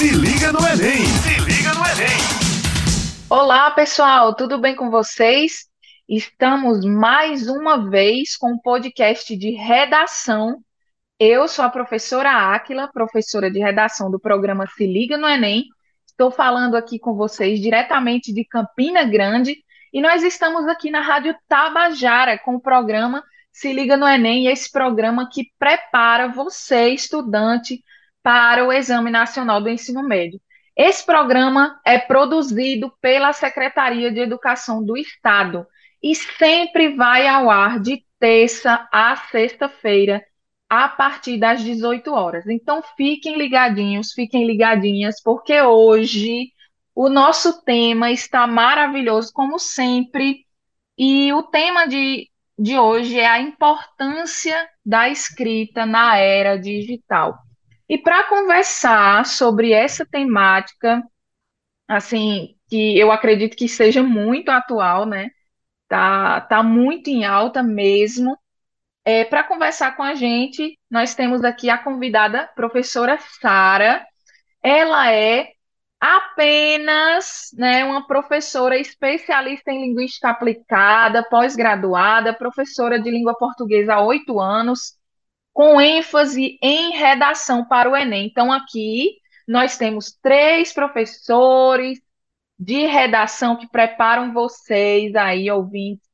Se liga no Enem! Se liga no Enem! Olá, pessoal, tudo bem com vocês? Estamos mais uma vez com o podcast de redação. Eu sou a professora Áquila, professora de redação do programa Se Liga no Enem. Estou falando aqui com vocês diretamente de Campina Grande e nós estamos aqui na Rádio Tabajara com o programa Se Liga no Enem, esse programa que prepara você, estudante, para o Exame Nacional do Ensino Médio. Esse programa é produzido pela Secretaria de Educação do Estado e sempre vai ao ar de terça a sexta-feira, a partir das 18 horas. Então fiquem ligadinhos, fiquem ligadinhas, porque hoje o nosso tema está maravilhoso, como sempre, e o tema de, de hoje é a importância da escrita na era digital. E para conversar sobre essa temática, assim, que eu acredito que seja muito atual, né? Tá, tá muito em alta mesmo. É, para conversar com a gente, nós temos aqui a convidada professora Sara. Ela é apenas né, uma professora especialista em linguística aplicada, pós-graduada, professora de língua portuguesa há oito anos, com ênfase em redação para o Enem. Então, aqui nós temos três professores de redação que preparam vocês aí, ouvintes,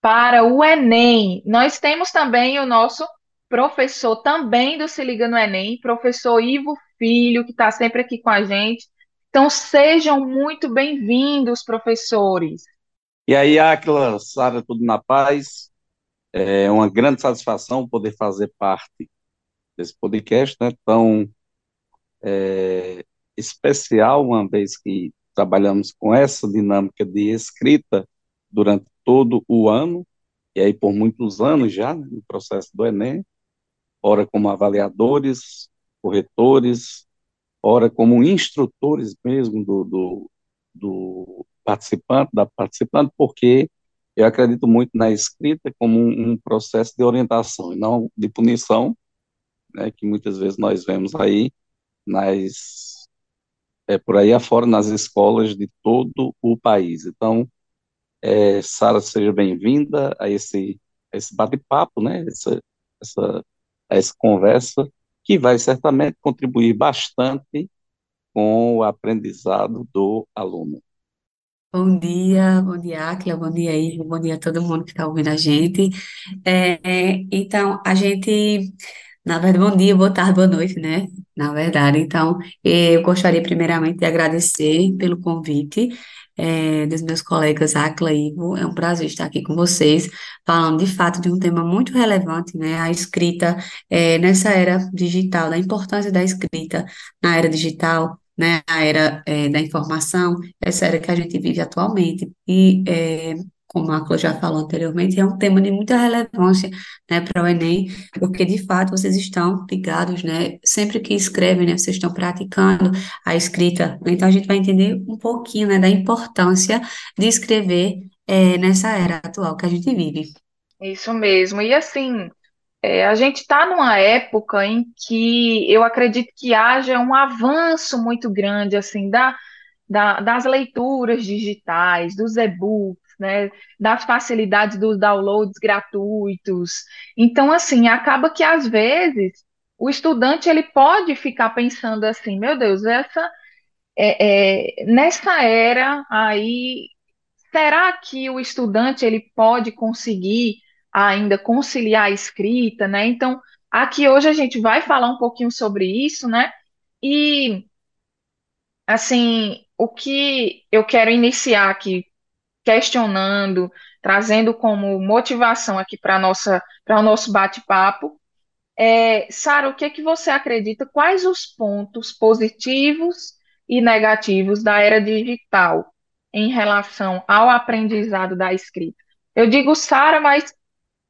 para o Enem. Nós temos também o nosso professor também do Se Liga no Enem, professor Ivo Filho, que está sempre aqui com a gente. Então, sejam muito bem-vindos, professores. E aí, Aquila, Sara, tudo na paz? É uma grande satisfação poder fazer parte desse podcast, né, tão é, especial, uma vez que trabalhamos com essa dinâmica de escrita durante todo o ano, e aí por muitos anos já, né, no processo do Enem, ora como avaliadores, corretores, ora como instrutores mesmo do, do, do participante, da participante, porque eu acredito muito na escrita como um, um processo de orientação e não de punição, né, que muitas vezes nós vemos aí nas é, por aí afora nas escolas de todo o país. Então, é, Sara, seja bem-vinda a esse, esse bate-papo, né, essa, essa, essa conversa, que vai certamente contribuir bastante com o aprendizado do aluno. Bom dia, bom dia, Akila, bom dia, Ivo, bom dia a todo mundo que está ouvindo a gente. É, é, então, a gente, na verdade, bom dia, boa tarde, boa noite, né? Na verdade, então, eu gostaria primeiramente de agradecer pelo convite é, dos meus colegas Akila e Ivo. É um prazer estar aqui com vocês, falando de fato de um tema muito relevante, né? A escrita é, nessa era digital, da importância da escrita na era digital né, a era é, da informação, essa era que a gente vive atualmente. E, é, como a Clô já falou anteriormente, é um tema de muita relevância né, para o Enem, porque de fato vocês estão ligados, né, sempre que escrevem, né, vocês estão praticando a escrita, então a gente vai entender um pouquinho né, da importância de escrever é, nessa era atual que a gente vive. Isso mesmo. E assim, é, a gente está numa época em que eu acredito que haja um avanço muito grande assim da, da, das leituras digitais, dos e-books, né, das facilidades dos downloads gratuitos. Então, assim, acaba que às vezes o estudante ele pode ficar pensando assim, meu Deus, essa é, é, nessa era aí, será que o estudante ele pode conseguir ainda conciliar a escrita, né? Então, aqui hoje a gente vai falar um pouquinho sobre isso, né? E, assim, o que eu quero iniciar aqui questionando, trazendo como motivação aqui para nossa para o nosso bate-papo é, Sara, o que é que você acredita? Quais os pontos positivos e negativos da era digital em relação ao aprendizado da escrita? Eu digo Sara, mas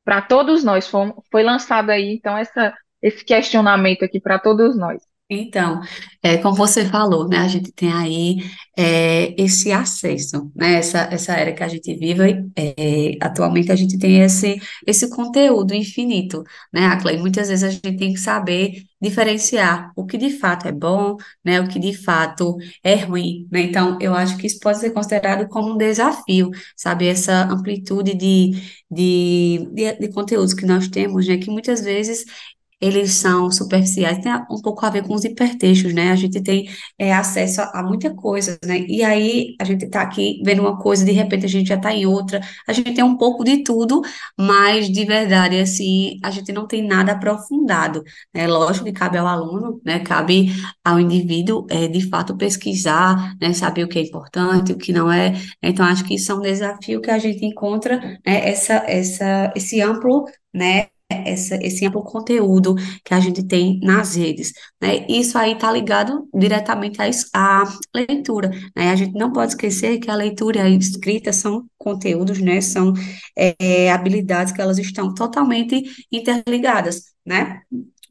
para todos nós. Foi, foi lançado aí, então, essa, esse questionamento aqui para todos nós. Então, é, como você falou, né, a gente tem aí é, esse acesso, né, essa, essa era que a gente vive, é, atualmente a gente tem esse, esse conteúdo infinito, né, Acla, e muitas vezes a gente tem que saber diferenciar o que de fato é bom, né, o que de fato é ruim, né, então eu acho que isso pode ser considerado como um desafio, sabe, essa amplitude de, de, de, de conteúdos que nós temos, né, que muitas vezes eles são superficiais, tem um pouco a ver com os hipertextos, né? A gente tem é, acesso a, a muita coisa, né? E aí a gente está aqui vendo uma coisa, de repente a gente já está em outra, a gente tem um pouco de tudo, mas de verdade, assim, a gente não tem nada aprofundado, né? Lógico que cabe ao aluno, né? Cabe ao indivíduo, é, de fato, pesquisar, né? Saber o que é importante, o que não é. Então, acho que isso é um desafio que a gente encontra, né? Essa, essa, esse amplo, né? Essa, esse amplo conteúdo que a gente tem nas redes, né? Isso aí está ligado diretamente à, à leitura, né? A gente não pode esquecer que a leitura e a escrita são conteúdos, né? São é, habilidades que elas estão totalmente interligadas, né?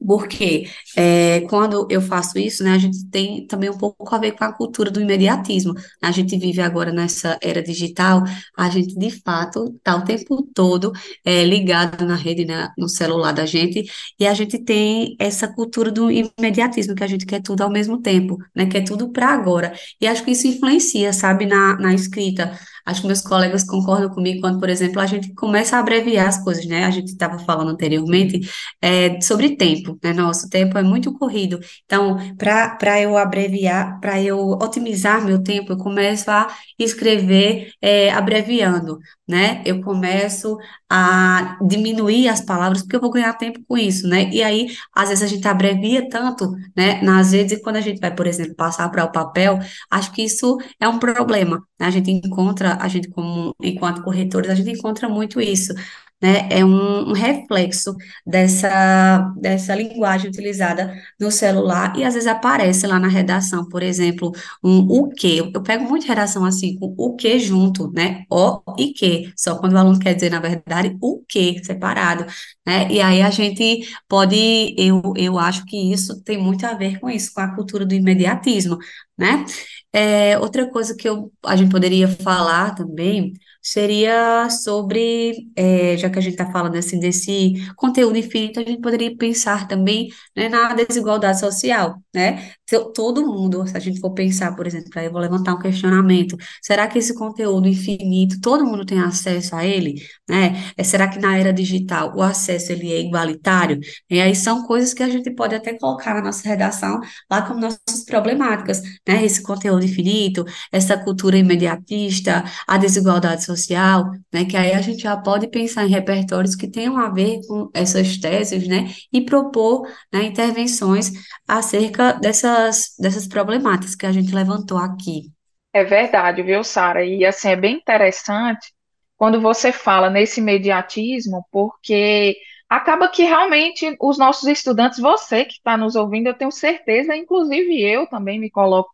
Porque é, quando eu faço isso, né, a gente tem também um pouco a ver com a cultura do imediatismo. A gente vive agora nessa era digital, a gente de fato está o tempo todo é, ligado na rede, né, no celular da gente, e a gente tem essa cultura do imediatismo, que a gente quer tudo ao mesmo tempo, né, quer tudo para agora. E acho que isso influencia, sabe, na, na escrita. Acho que meus colegas concordam comigo quando, por exemplo, a gente começa a abreviar as coisas, né? A gente estava falando anteriormente é, sobre tempo, né? Nosso tempo é muito corrido. Então, para eu abreviar, para eu otimizar meu tempo, eu começo a escrever é, abreviando, né? Eu começo a diminuir as palavras, porque eu vou ganhar tempo com isso, né? E aí, às vezes, a gente abrevia tanto, né? Nas vezes, quando a gente vai, por exemplo, passar para o papel, acho que isso é um problema, né? A gente encontra, a gente como, enquanto corretores, a gente encontra muito isso né, é um, um, reflexo dessa, dessa linguagem utilizada no celular e às vezes aparece lá na redação, por exemplo, um o que. Eu pego muito redação assim, com o que junto, né? O e que, só quando o aluno quer dizer, na verdade, o que separado, né? E aí a gente pode, eu, eu acho que isso tem muito a ver com isso, com a cultura do imediatismo, né? É, outra coisa que eu, a gente poderia falar também seria sobre, é, já que a gente está falando assim desse conteúdo infinito, a gente poderia pensar também, né, na desigualdade social, né? Todo mundo, se a gente for pensar, por exemplo, aí eu vou levantar um questionamento, será que esse conteúdo infinito, todo mundo tem acesso a ele, né? É, será que na era digital o acesso ele é igualitário? E aí são coisas que a gente pode até colocar na nossa redação lá como nossas problemáticas, né? Esse conteúdo infinito, essa cultura imediatista, a desigualdade social né, que aí a gente já pode pensar em repertórios que tenham a ver com essas teses, né, e propor, né, intervenções acerca dessas, dessas problemáticas que a gente levantou aqui. É verdade, viu, Sara? E assim, é bem interessante quando você fala nesse imediatismo, porque acaba que realmente os nossos estudantes, você que está nos ouvindo, eu tenho certeza, inclusive eu também me coloco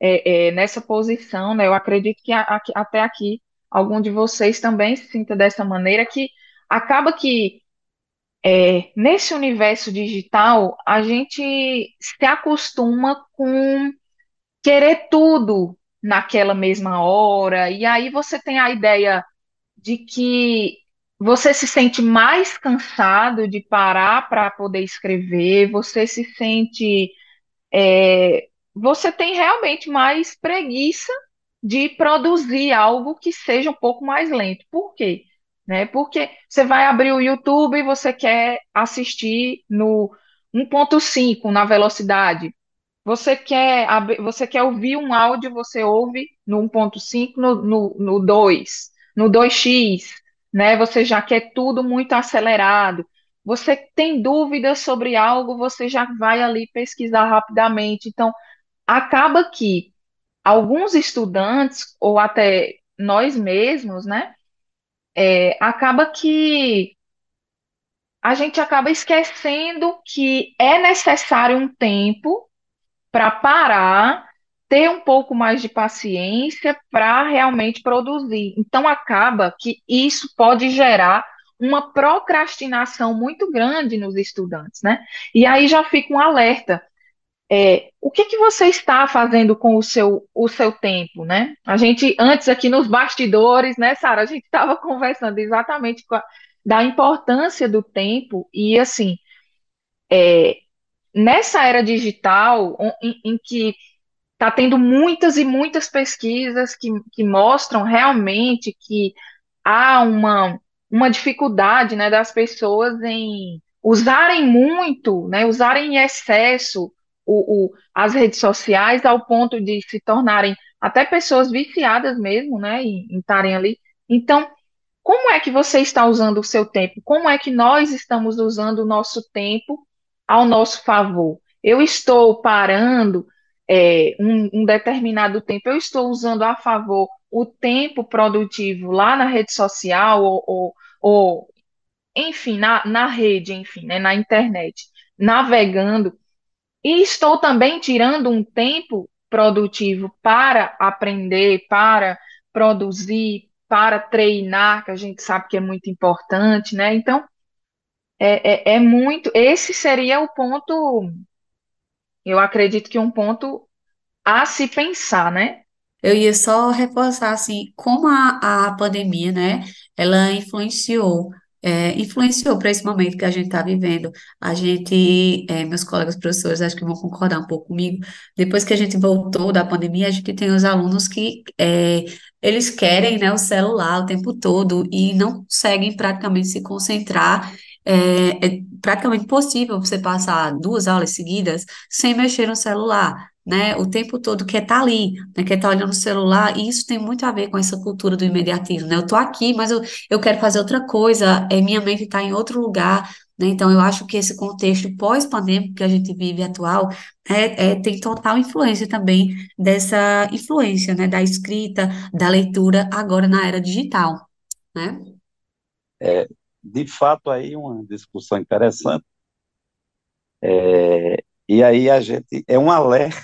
é, é, nessa posição, né? Eu acredito que a, a, até aqui algum de vocês também se sinta dessa maneira, que acaba que é, nesse universo digital a gente se acostuma com querer tudo naquela mesma hora, e aí você tem a ideia de que você se sente mais cansado de parar para poder escrever, você se sente. É, você tem realmente mais preguiça de produzir algo que seja um pouco mais lento. Por quê? Né? Porque você vai abrir o YouTube e você quer assistir no 1.5 na velocidade. Você quer, você quer ouvir um áudio, você ouve no 1.5, no, no, no 2, no 2x, né? Você já quer tudo muito acelerado. Você tem dúvidas sobre algo, você já vai ali pesquisar rapidamente. Então, acaba que alguns estudantes, ou até nós mesmos, né, é, acaba que a gente acaba esquecendo que é necessário um tempo para parar, ter um pouco mais de paciência para realmente produzir. Então, acaba que isso pode gerar uma procrastinação muito grande nos estudantes, né? E aí já fica um alerta É, o que que você está fazendo com o seu, o seu tempo, né? A gente, antes aqui nos bastidores, né, Sara, a gente estava conversando exatamente a- da importância do tempo e, assim, é, nessa era digital, em, em que está tendo muitas e muitas pesquisas que, que mostram realmente que há uma, uma dificuldade, né, das pessoas em usarem muito, né, usarem em excesso o, o- as redes sociais ao ponto de se tornarem até pessoas viciadas mesmo, né, em em estarem ali. Então, como é que você está usando o seu tempo? Como é que nós estamos usando o nosso tempo ao nosso favor? Eu estou parando, é, um, um determinado tempo, eu estou usando a favor o tempo produtivo lá na rede social ou, ou, ou, enfim, na, na rede, enfim, né, na internet, navegando, e estou também tirando um tempo produtivo para aprender, para produzir, para treinar, que a gente sabe que é muito importante, né? Então, é, é, é muito. Esse seria o ponto, eu acredito que um ponto a se pensar, né? Eu ia só reforçar assim como a, a pandemia, né, ela influenciou, é, influenciou para esse momento que a gente está vivendo. A gente, é, meus colegas professores, acho que vão concordar um pouco comigo. Depois que a gente voltou da pandemia, a gente tem os alunos que é, eles querem, né, o celular o tempo todo e não conseguem praticamente se concentrar. É, é praticamente impossível você passar duas aulas seguidas sem mexer no celular né, o tempo todo quer estar ali, né, quer estar olhando o celular, e isso tem muito a ver com essa cultura do imediatismo, né? Eu tô aqui, mas eu, eu quero fazer outra coisa, é, minha mente está em outro lugar, né? Então, eu acho que esse contexto pós-pandêmico que a gente vive atual é, é- tem total influência também dessa influência, né, da escrita, da leitura agora na era digital, né? É, de fato, aí uma discussão interessante, é, e aí a gente, é um alerta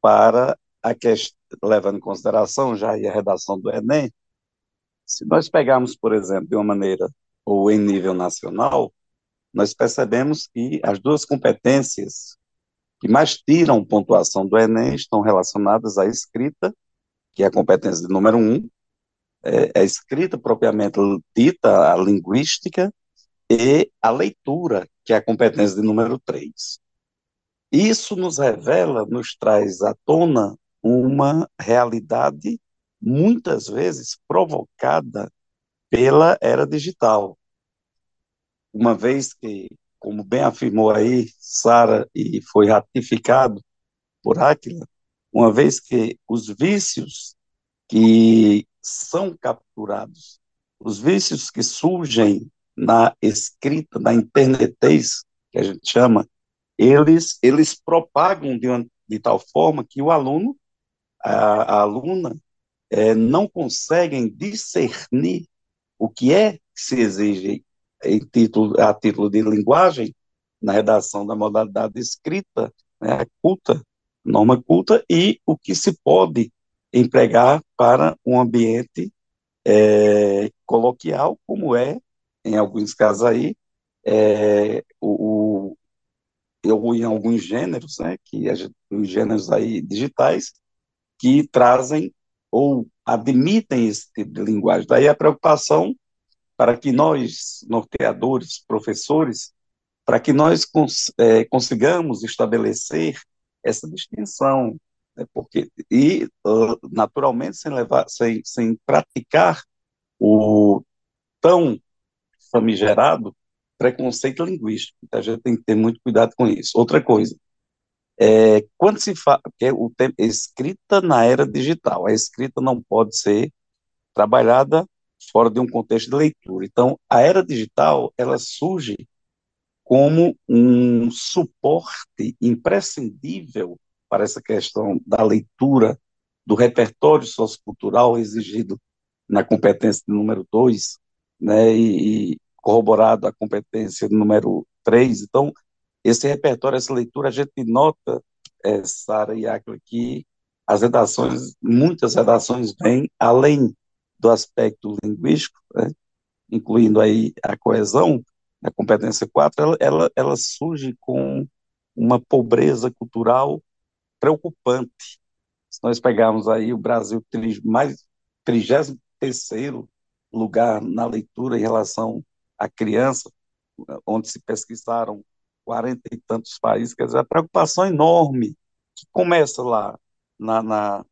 para a questão, levando em consideração já a redação do Enem, se nós pegarmos, por exemplo, de uma maneira, ou em nível nacional, nós percebemos que as duas competências que mais tiram pontuação do Enem estão relacionadas à escrita, que é a competência de número um, é a escrita propriamente dita, a linguística, e a leitura, que é a competência de número três. Isso nos revela, nos traz à tona uma realidade muitas vezes provocada pela era digital. Uma vez que, como bem afirmou aí Sara e foi ratificado por Áquila, uma vez que os vícios que são capturados, os vícios que surgem na escrita, na internetez, que a gente chama, eles, eles propagam de, uma, de tal forma que o aluno, a, a aluna, é, não conseguem discernir o que é que se exige em título, a título de linguagem na redação da modalidade escrita, né, culta, norma culta, e o que se pode empregar para um ambiente é, coloquial, como é, em alguns casos aí, é, o, o, eu, em alguns gêneros, né, que os gêneros aí digitais, que trazem ou admitem esse tipo de linguagem. Daí a preocupação para que nós, norteadores, professores, para que nós cons é, consigamos estabelecer essa distinção, né, porque e uh, naturalmente sem levar, sem, sem praticar o tão famigerado preconceito linguístico. Então, a gente tem que ter muito cuidado com isso. Outra coisa, é, quando se fala que é o tempo, escrita na era digital, a escrita não pode ser trabalhada fora de um contexto de leitura. Então, a era digital, ela surge como um suporte imprescindível para essa questão da leitura do repertório sociocultural exigido na competência número 2, né, e, corroborado a competência número 3. Então, esse repertório, essa leitura, a gente nota, é, Sara e Acre, que as redações, muitas redações vêm além do aspecto linguístico, né, incluindo aí a coesão, a competência 4, ela, ela, ela surge com uma pobreza cultural preocupante. Se nós pegarmos aí o Brasil mais 33 lugar na leitura em relação à criança, onde se pesquisaram 40 e tantos países, quer dizer, a preocupação é enorme, que começa lá na, na,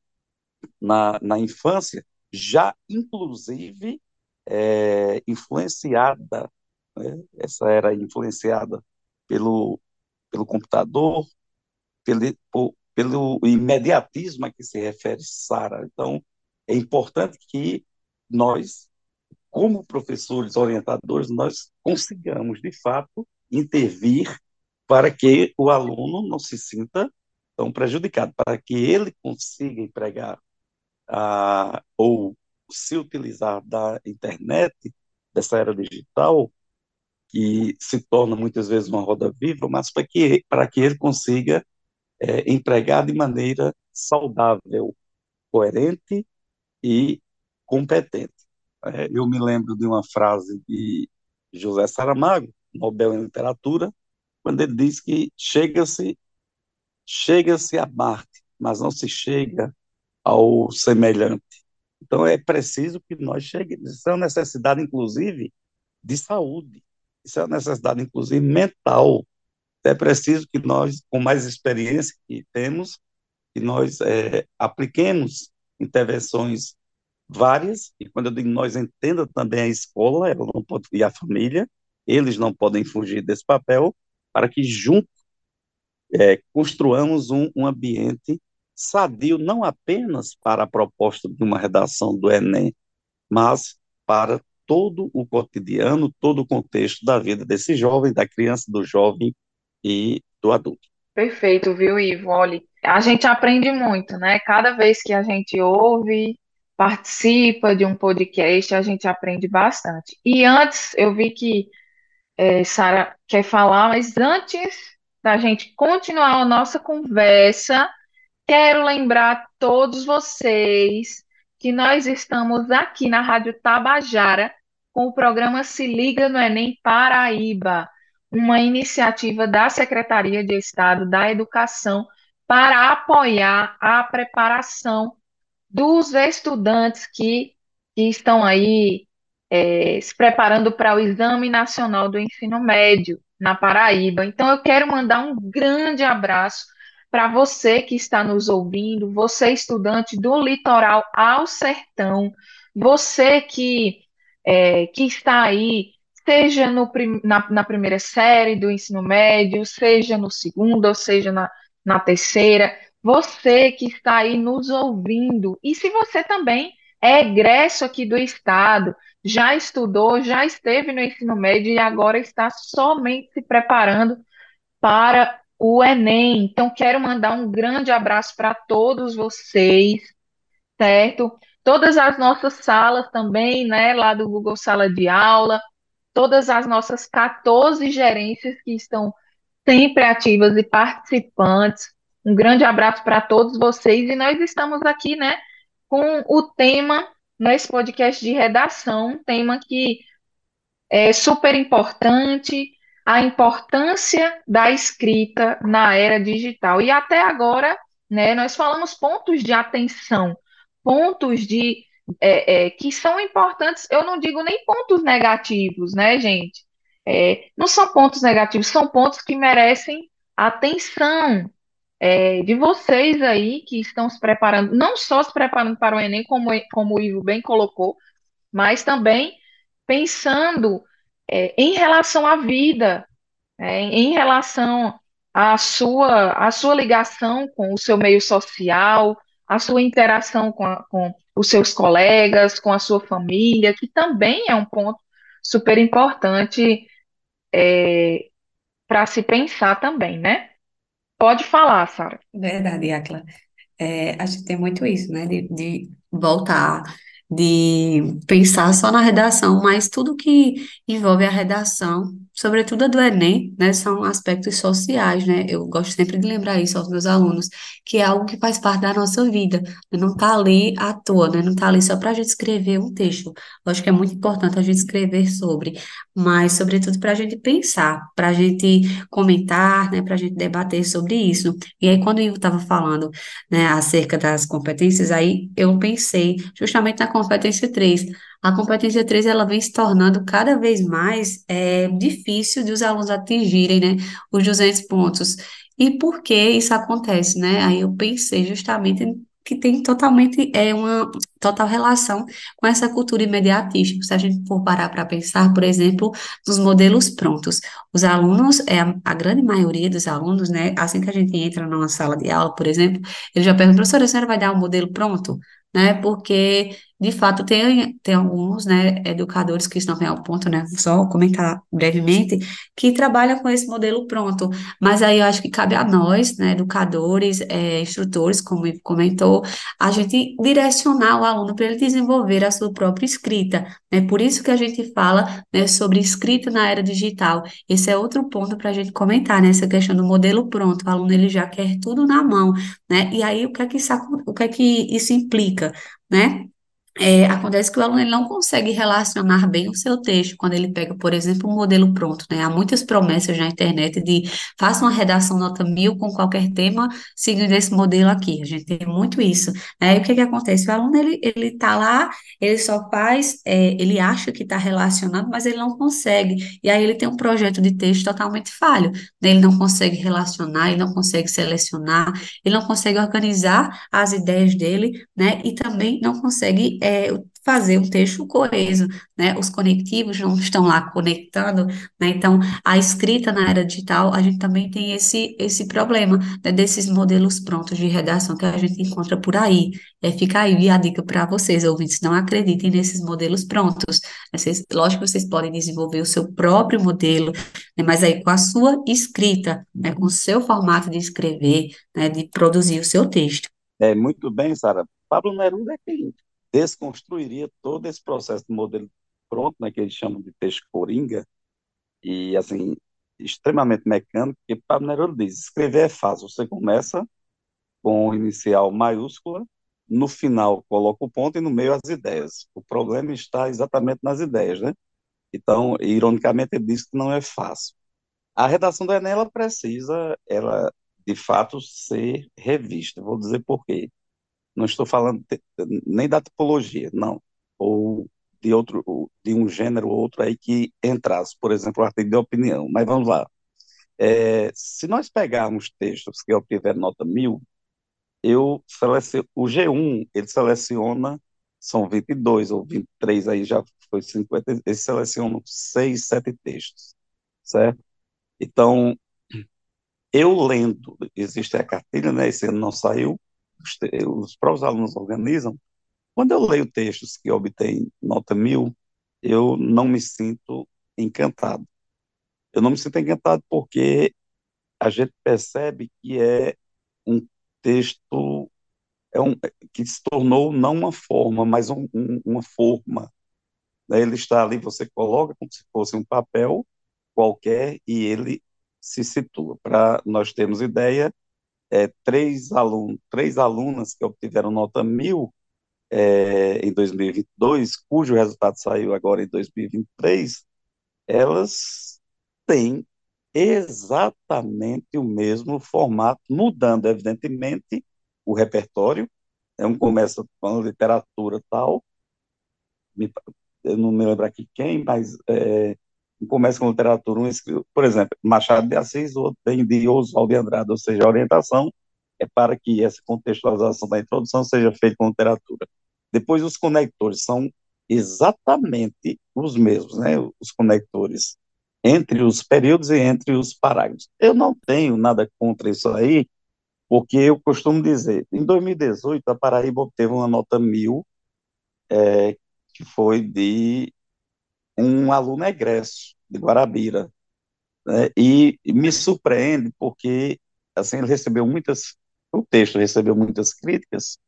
na, na infância, já inclusive é, influenciada, né? essa era influenciada pelo, pelo computador, pelo, por, pelo imediatismo a que se refere Sara. Então, é importante que nós, como professores orientadores, nós consigamos, de fato, intervir para que o aluno não se sinta tão prejudicado, para que ele consiga empregar ah, ou se utilizar da internet, dessa era digital, que se torna muitas vezes uma roda viva, mas para que, para que ele consiga é, empregar de maneira saudável, coerente e competente. É, eu me lembro de uma frase de José Saramago, Nobel em Literatura, quando ele diz que chega-se chega-se a Marte, mas não se chega ao semelhante. Então é preciso que nós cheguemos. Isso é uma necessidade, inclusive, de saúde. Isso é uma necessidade, inclusive, mental. É preciso que nós, com mais experiência que temos, que nós é, apliquemos intervenções várias, e quando eu digo nós, entenda também a escola, ela não pode, e a família, eles não podem fugir desse papel, para que juntos é, construamos um, um ambiente sadio, não apenas para a proposta de uma redação do Enem, mas para todo o cotidiano, todo o contexto da vida desse jovem, da criança, do jovem e do adulto. Perfeito, viu, Ivo? Olha, a gente aprende muito, né? Cada vez que a gente ouve, participa de um podcast, a gente aprende bastante. E antes, eu vi que é, Sara quer falar, mas antes da gente continuar a nossa conversa, quero lembrar a todos vocês que nós estamos aqui na Rádio Tabajara com o programa Se Liga no Enem Paraíba, uma iniciativa da Secretaria de Estado da Educação para apoiar a preparação dos estudantes que, que estão aí é, se preparando para o Exame Nacional do Ensino Médio na Paraíba. Então, eu quero mandar um grande abraço para você que está nos ouvindo, você estudante do litoral ao sertão, você que, é, que está aí, seja no, na, na, primeira série do ensino médio, seja no segundo, ou seja na, na terceira, você que está aí nos ouvindo, e se você também é egresso aqui do Estado, já estudou, já esteve no ensino médio e agora está somente se preparando para o Enem. Então, quero mandar um grande abraço para todos vocês, certo? Todas as nossas salas também, né, lá do Google Sala de Aula, todas as nossas 14 gerências que estão sempre ativas e participantes. Um grande abraço para todos vocês e nós estamos aqui, né, com o tema nesse podcast de redação, um tema que é super importante, a importância da escrita na era digital. E até agora, né, nós falamos pontos de atenção, pontos de é, é, que são importantes, eu não digo nem pontos negativos, né, gente? É, não são pontos negativos, são pontos que merecem atenção, é, de vocês aí que estão se preparando, não só se preparando para o Enem, como, como o Ivo bem colocou, mas também pensando é, em relação à vida, é, em relação à sua, à sua ligação com o seu meio social, a sua interação com, a, com os seus colegas, com a sua família, que também é um ponto super importante é, para se pensar também, né? Pode falar, Sara. Verdade, Acla. É, a gente tem muito isso, né? De, de voltar, de pensar só na redação, mas tudo que envolve a redação sobretudo a do Enem, né, são aspectos sociais, né? Eu gosto sempre de lembrar isso aos meus alunos, que é algo que faz parte da nossa vida, né? não está ali à toa, né? Não está ali só para a gente escrever um texto. Eu acho que é muito importante a gente escrever sobre, mas sobretudo para a gente pensar, para a gente comentar, né, para a gente debater sobre isso. E aí, quando eu estava falando, né, acerca das competências, aí eu pensei justamente na competência 3, a competência 3 ela vem se tornando cada vez mais é, difícil de os alunos atingirem, né, os 200 pontos. E por que isso acontece, né? Aí eu pensei justamente que tem totalmente é uma total relação com essa cultura imediatista. Se a gente for parar para pensar, por exemplo, nos modelos prontos, os alunos, é a, grande maioria dos alunos, né, assim que a gente entra numa sala de aula, por exemplo, ele já pergunta, professora, a senhora vai dar um modelo pronto? Né, porque de fato, tem, tem alguns, né, educadores que estão ao ponto, né, só comentar brevemente, que trabalham com esse modelo pronto, mas aí eu acho que cabe a nós, né, educadores, é, instrutores, como comentou, a gente direcionar o aluno para ele desenvolver a sua própria escrita, né, por isso que a gente fala, né, sobre escrita na era digital, esse é outro ponto para a gente comentar, né, essa questão do modelo pronto, o aluno ele já quer tudo na mão, né, e aí o que é que isso, o que é que isso implica, né, é, acontece que o aluno ele não consegue relacionar bem o seu texto quando ele pega, por exemplo, um modelo pronto, né? Há muitas promessas na internet de faça uma redação nota mil com qualquer tema, seguindo esse modelo aqui. A gente tem muito isso. Né? E o que que acontece? O aluno, ele, ele tá lá, ele só faz, é, ele acha que está relacionado, mas ele não consegue. E aí ele tem um projeto de texto totalmente falho. Né? Ele não consegue relacionar, ele não consegue selecionar, ele não consegue organizar as ideias dele, né? E também não consegue é, fazer um texto coeso, né? Os conectivos não estão lá conectando, né? Então, a escrita na era digital, a gente também tem esse, esse problema, né? Desses modelos prontos de redação que a gente encontra por aí. É, fica aí a dica para vocês, ouvintes, não acreditem nesses modelos prontos. Vocês, lógico que vocês podem desenvolver o seu próprio modelo, né? Mas aí com a sua escrita, né? Com o seu formato de escrever, né? De produzir o seu texto. É, muito bem, Sara. Pablo Neruda é quem desconstruiria todo esse processo de modelo pronto, né, que eles chamam de texto coringa, e assim, extremamente mecânico, porque Pablo Neruda diz, escrever é fácil, você começa com o inicial maiúscula, no final coloca o ponto e no meio as ideias. O problema está exatamente nas ideias, né? Então, ironicamente, ele diz que não é fácil. A redação do Enem, ela precisa, ela, de fato, ser revista. Vou dizer por quê. Não estou falando nem da tipologia, não. Ou de outro, de um gênero ou outro aí que entrasse, por exemplo, o artigo de opinião. Mas vamos lá. É, se nós pegarmos textos que obtiveram nota mil, eu o G1, ele seleciona, são 22 ou 23, aí já foi 50, ele seleciona 6, 7 textos, certo? Então, eu lendo, existe a cartilha, né, esse ano não saiu, os, os próprios alunos organizam, quando eu leio textos que obtêm nota mil, eu não me sinto encantado. Eu não me sinto encantado porque a gente percebe que é um texto é um, que se tornou não uma forma, mas um, um, uma forma. Né? Ele está ali, você coloca como se fosse um papel qualquer e ele se situa. Para nós termos ideia, é, três, três alunas que obtiveram nota mil é, em 2022, cujo resultado saiu agora em 2023, elas têm exatamente o mesmo formato, mudando, evidentemente, o repertório. É um começa com literatura tal, eu não me lembro aqui quem, mas é, começa com literatura, um escrito, por exemplo, Machado de Assis, ou tem de Oswald de Andrade, ou seja, a orientação é para que essa contextualização da introdução seja feita com literatura. Depois, os conectores são exatamente os mesmos, né? Os conectores entre os períodos e entre os parágrafos. Eu não tenho nada contra isso aí, porque eu costumo dizer, em 2018, a Paraíba obteve uma nota mil, é, que foi de um aluno egresso de Guarabira, né? e me surpreende porque assim ele recebeu muitas, o texto recebeu muitas críticas,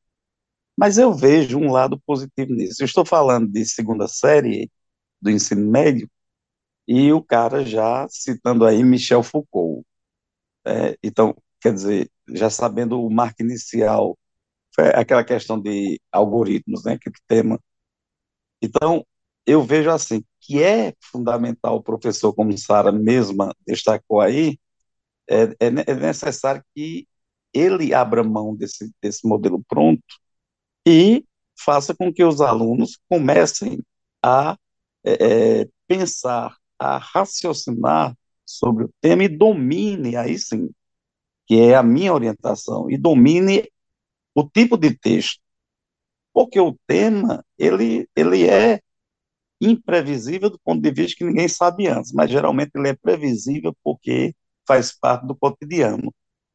mas eu vejo um lado positivo nisso. Eu estou falando de segunda série do ensino médio, e o cara já citando aí Michel Foucault. É, então, quer dizer, já sabendo o marco inicial, aquela questão de algoritmos, né, que tema. Então, eu vejo assim, que é fundamental o professor, como Sara mesma destacou aí, é, é, é necessário que ele abra mão desse, desse modelo pronto e faça com que os alunos comecem a é, é, pensar, a raciocinar sobre o tema e domine, aí sim, que é a minha orientação, e domine o tipo de texto. Porque o tema, ele, ele é imprevisível do ponto de vista que ninguém sabe antes, mas geralmente ele é previsível porque faz parte do cotidiano.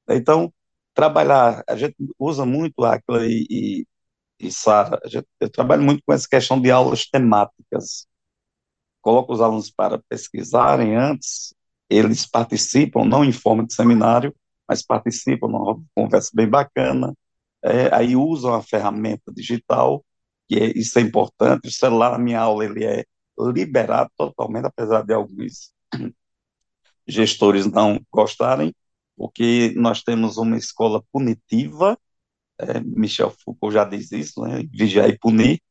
Então, trabalhar, a gente usa muito Aquila e, e, e Sara, eu trabalho muito com essa questão de aulas temáticas. Coloco os alunos para pesquisarem antes, eles participam, não em forma de seminário, mas participam numa conversa bem bacana, é, aí usam a ferramenta digital, que é, isso é importante, o celular na minha aula ele é liberado totalmente, apesar de alguns gestores não gostarem, porque nós temos uma escola punitiva, é, Michel Foucault já diz isso, né, vigiar e punir,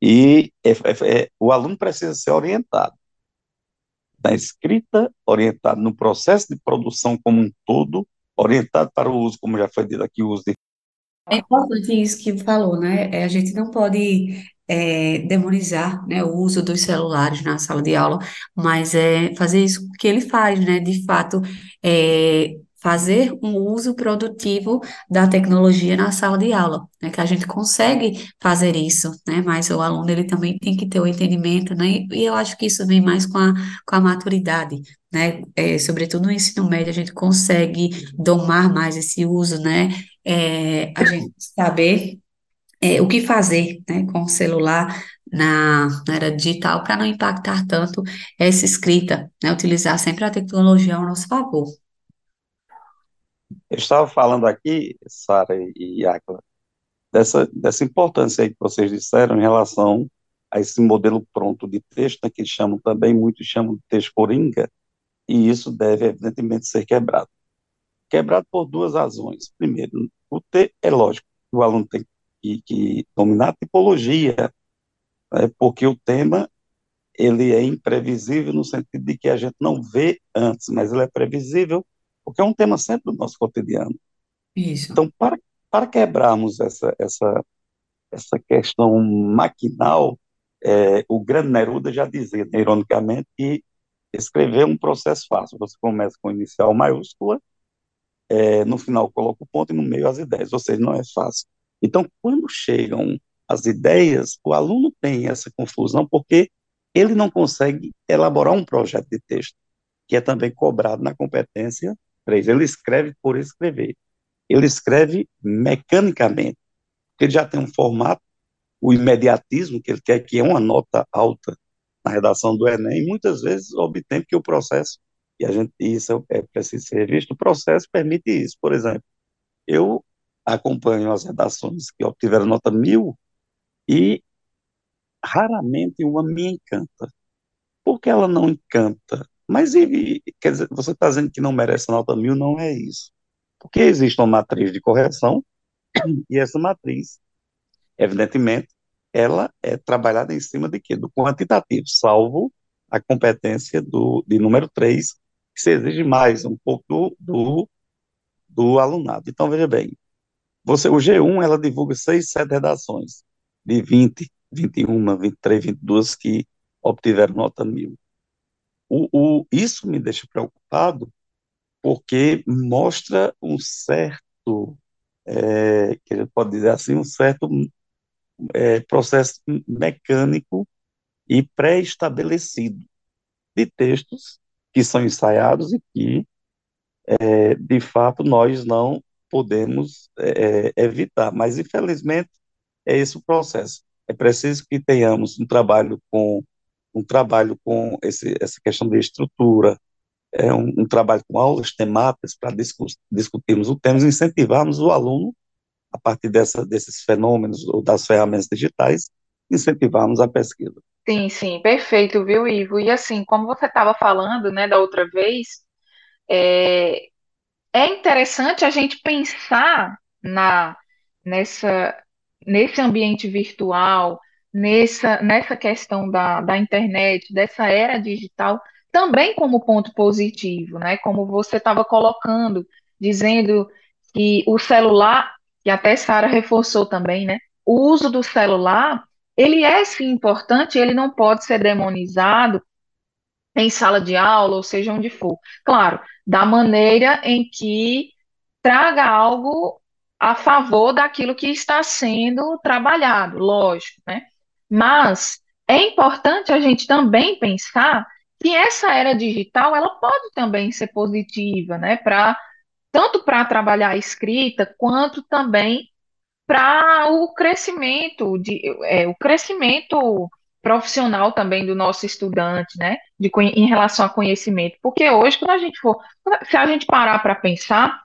e é, é, é, o aluno precisa ser orientado. Na escrita, orientado no processo de produção como um todo, orientado para o uso, como já foi dito aqui, o uso de É importante isso que falou, né? É, a gente não pode é, demonizar, né, o uso dos celulares na sala de aula, mas é fazer isso que ele faz, né? De fato, é, fazer um uso produtivo da tecnologia na sala de aula, né? Que a gente consegue fazer isso, né? Mas o aluno ele também tem que ter o entendimento, né? E eu acho que isso vem mais com a, com a maturidade. Né, é, sobretudo no ensino médio, a gente consegue domar mais esse uso, né, é, a gente saber é, o que fazer né, com o celular na, na era digital para não impactar tanto essa escrita, né, utilizar sempre a tecnologia ao nosso favor. Eu estava falando aqui, Sara e Yakla, dessa, dessa importância aí que vocês disseram em relação a esse modelo pronto de texto, né, que chamam também, muitos chamam de texto coringa, e isso deve, evidentemente, ser quebrado. Quebrado por duas razões. Primeiro, o T é lógico, o aluno tem que, que dominar a tipologia, né, porque o tema ele é imprevisível no sentido de que a gente não vê antes, mas ele é previsível porque é um tema sempre do nosso cotidiano. Isso. Então, para, para quebrarmos essa, essa, essa questão maquinal, é, o grande Neruda já dizia, né, ironicamente, que escrever é um processo fácil. Você começa com inicial maiúscula, é, no final coloca o ponto e no meio as ideias, ou seja, não é fácil. Então, quando chegam as ideias, o aluno tem essa confusão porque ele não consegue elaborar um projeto de texto, que é também cobrado na competência 3. Ele escreve por escrever. Ele escreve mecanicamente, porque ele já tem um formato, o imediatismo que ele quer, que é uma nota alta na redação do Enem, muitas vezes obtém que o processo, e a gente, isso é preciso ser visto, o processo permite isso. Por exemplo, eu acompanho as redações que obtiveram nota mil e raramente uma me encanta. Por que ela não encanta? Mas, e, quer dizer, você está dizendo que não merece nota mil, não é isso. Porque existe uma matriz de correção e essa matriz, evidentemente, ela é trabalhada em cima de quê? Do quantitativo, salvo a competência do, de número 3, que se exige mais um pouco do, do, do alunado. Então, veja bem, você, o G1, ela divulga seis, sete redações, de 20, 21, 23, 22 que obtiveram nota mil. O, o, isso me deixa preocupado, porque mostra um certo, é, que a gente pode dizer assim, um certo é, processo mecânico e pré-estabelecido de textos que são ensaiados e que, é, de fato, nós não podemos é, é, evitar. Mas, infelizmente, é esse o processo. É preciso que tenhamos um trabalho com um trabalho com esse, essa questão de estrutura, é um, um trabalho com aulas temáticas para discutirmos o tema, incentivarmos o aluno a partir dessa, desses fenômenos ou das ferramentas digitais, incentivarmos a pesquisa. Sim, sim, perfeito, viu, Ivo? E assim, como você estava falando, né, da outra vez, é, é interessante a gente pensar na nessa nesse ambiente virtual, nessa nessa questão da, da internet, dessa era digital, também como ponto positivo, né? Como você estava colocando, dizendo que o celular, e até Sara reforçou também, né? O uso do celular, ele é sim importante, ele não pode ser demonizado em sala de aula, ou seja, onde for. Claro, da maneira em que traga algo a favor daquilo que está sendo trabalhado, lógico, né? Mas é importante a gente também pensar que essa era digital, ela pode também ser positiva, né? Para tanto para trabalhar a escrita, quanto também para o crescimento de, é, o crescimento profissional também do nosso estudante, né, de, em relação a conhecimento, porque hoje, quando a gente for, se a gente parar para pensar,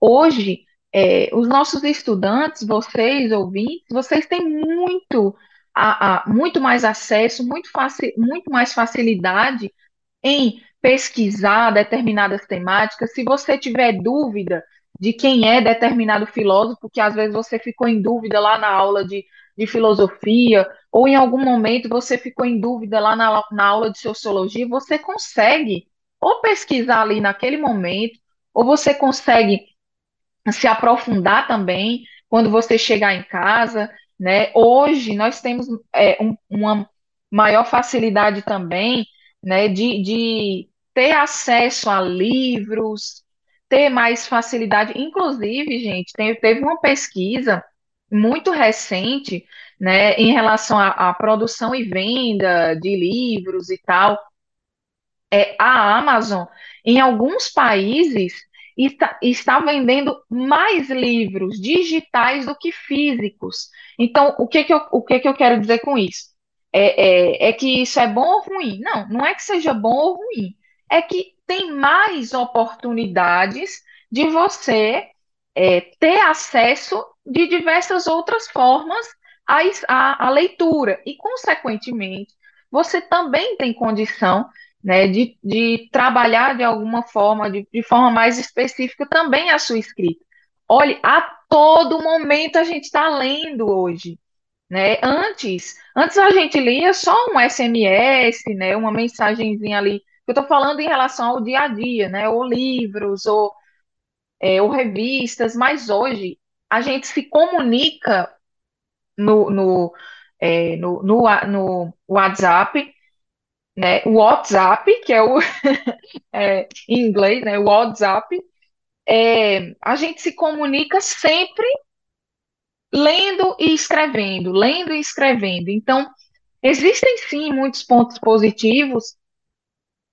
hoje, é, os nossos estudantes, vocês, ouvintes, vocês têm muito, a, a, muito mais acesso, muito, faci, muito mais facilidade em pesquisar determinadas temáticas. Se você tiver dúvida de quem é determinado filósofo, porque às vezes você ficou em dúvida lá na aula de, de filosofia, ou em algum momento você ficou em dúvida lá na, na aula de sociologia, você consegue ou pesquisar ali naquele momento, ou você consegue se aprofundar também quando você chegar em casa, né? Hoje nós temos é, um, uma maior facilidade também, né, de, de ter acesso a livros, ter mais facilidade. Inclusive, gente, tem, teve uma pesquisa muito recente, né, em relação à, à produção e venda de livros e tal. É, a Amazon, em alguns países, está, está vendendo mais livros digitais do que físicos. Então, o que que eu, o que que eu quero dizer com isso? É, é, é que isso é bom ou ruim? Não, não é que seja bom ou ruim. É que tem mais oportunidades de você é, ter acesso de diversas outras formas à, à, à, leitura. E, consequentemente, você também tem condição né, de, de trabalhar de alguma forma, de, de forma mais específica, também a sua escrita. Olhe, a todo momento a gente está lendo hoje. Né? Antes, antes a gente lia só um SMS, né, uma mensagenzinha ali. Eu estou falando em relação ao dia a dia, né, ou livros, ou, é, ou revistas, mas hoje a gente se comunica no, no, é, no, no, no WhatsApp, né, o WhatsApp, que é o é, em inglês, né, o WhatsApp, é, a gente se comunica sempre lendo e escrevendo, lendo e escrevendo. Então, existem sim muitos pontos positivos,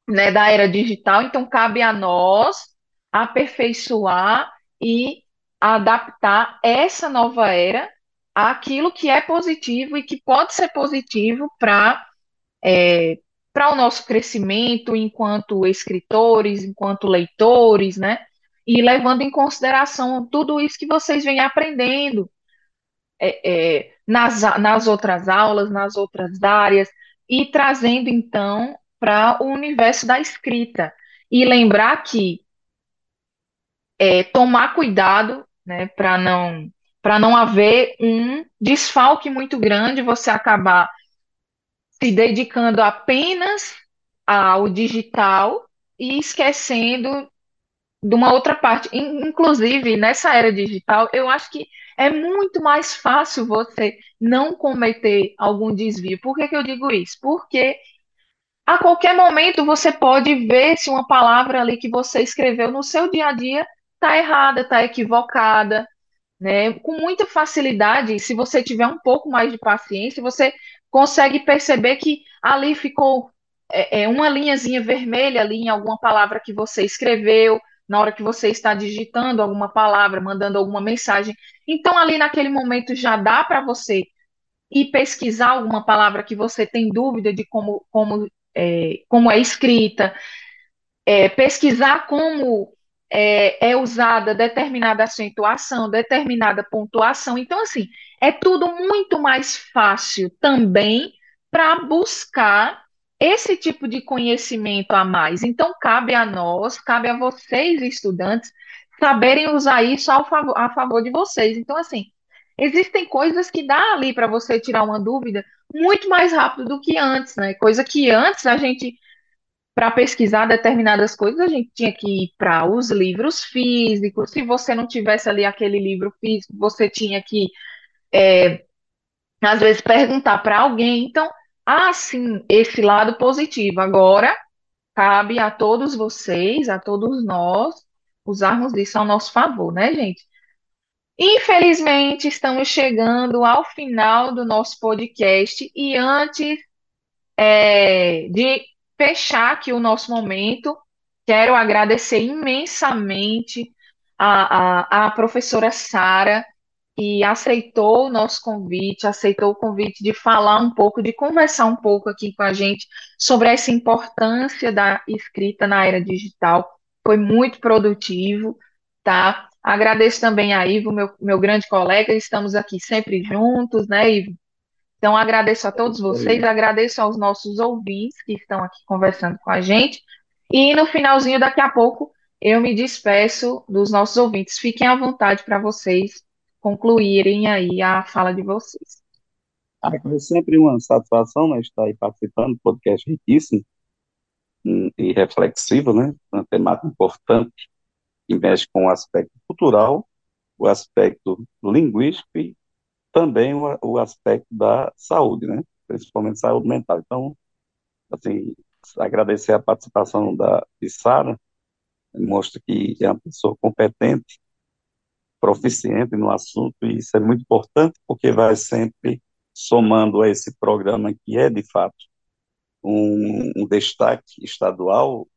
né, da era digital, então cabe a nós aperfeiçoar e adaptar essa nova era àquilo que é positivo e que pode ser positivo para é, para o nosso crescimento enquanto escritores, enquanto leitores, né? E levando em consideração tudo isso que vocês vêm aprendendo é, é, nas, nas outras aulas, nas outras áreas, e trazendo então para o universo da escrita. E lembrar que é, tomar cuidado né, para não, para não haver um desfalque muito grande, você acabar se dedicando apenas ao digital e esquecendo de uma outra parte. Inclusive, nessa era digital, eu acho que é muito mais fácil você não cometer algum desvio. Por que que eu digo isso? Porque a qualquer momento você pode ver se uma palavra ali que você escreveu no seu dia a dia está errada, está equivocada, né? Com muita facilidade, se você tiver um pouco mais de paciência, você consegue perceber que ali ficou é, é, uma linhazinha vermelha ali em alguma palavra que você escreveu, na hora que você está digitando alguma palavra, mandando alguma mensagem. Então, ali naquele momento já dá para você ir pesquisar alguma palavra que você tem dúvida de como, como, é, como é escrita, é, pesquisar como é, é usada determinada acentuação, determinada pontuação. Então, assim, é tudo muito mais fácil também para buscar esse tipo de conhecimento a mais. Então, cabe a nós, cabe a vocês, estudantes, saberem usar isso ao favor, a favor de vocês. Então, assim, existem coisas que dá ali para você tirar uma dúvida muito mais rápido do que antes, né? Coisa que antes a gente, para pesquisar determinadas coisas, a gente tinha que ir para os livros físicos. Se você não tivesse ali aquele livro físico, você tinha que, é, às vezes, perguntar para alguém. Então, há sim esse lado positivo. Agora, cabe a todos vocês, a todos nós, usarmos isso ao nosso favor, né, gente? Infelizmente, estamos chegando ao final do nosso podcast e antes é, de fechar aqui o nosso momento, quero agradecer imensamente a, a, a professora Sara, que aceitou o nosso convite, aceitou o convite de falar um pouco, de conversar um pouco aqui com a gente sobre essa importância da escrita na era digital. Foi muito produtivo, tá? Agradeço também a Ivo, meu, meu grande colega, estamos aqui sempre juntos, né, Ivo? Então, agradeço a todos vocês, agradeço aos nossos ouvintes que estão aqui conversando com a gente. E no finalzinho, daqui a pouco, eu me despeço dos nossos ouvintes. Fiquem à vontade para vocês concluírem aí a fala de vocês. Ah, é sempre uma satisfação né, estar aí participando do podcast riquíssimo e reflexivo, né? Uma temática importante que mexe com o aspecto cultural, o aspecto linguístico e também o, o aspecto da saúde, né? Principalmente saúde mental. Então, assim, agradecer a participação da de Sara, mostra que é uma pessoa competente proficiente no assunto, e isso é muito importante, porque vai sempre somando a esse programa que é, de fato, um, um destaque estadual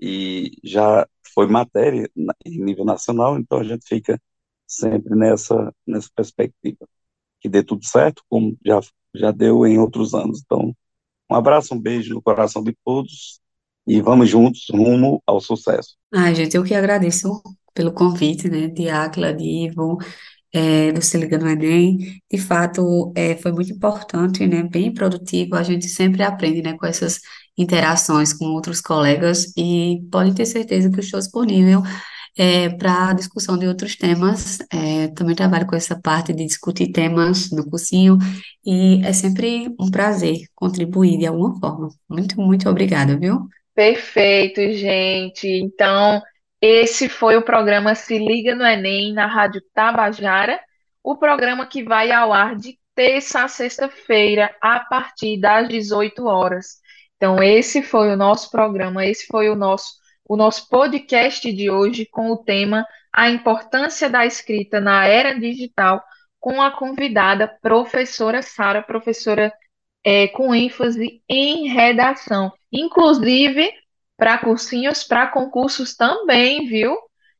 e já foi matéria em nível nacional, então a gente fica sempre nessa, nessa perspectiva. Que dê tudo certo, como já, já deu em outros anos. Então, um abraço, um beijo no coração de todos e vamos juntos rumo ao sucesso. Ai, gente, eu que agradeço pelo convite, né, de Áquila, de Ivo, é, do Se Liga no Enem. De fato, é, foi muito importante, né, bem produtivo. A gente sempre aprende, né, com essas interações com outros colegas e pode ter certeza que eu estou disponível é, para discussão de outros temas. É, também trabalho com essa parte de discutir temas no cursinho e é sempre um prazer contribuir de alguma forma. Muito, muito obrigada, viu? Perfeito, gente. Então, esse foi o programa Se Liga no Enem na Rádio Tabajara, o programa que vai ao ar de terça a sexta-feira, a partir das 18 horas. Então, esse foi o nosso programa, esse foi o nosso, o nosso podcast de hoje com o tema A Importância da Escrita na Era Digital, com a convidada professora Sara, professora é, com ênfase em redação. Inclusive, para cursinhos, para concursos também, viu?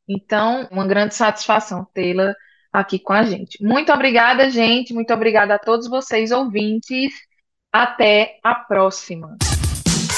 Então, uma grande satisfação tê-la aqui com a gente. Muito obrigada, gente. Muito obrigada a todos vocês, ouvintes. Até a próxima.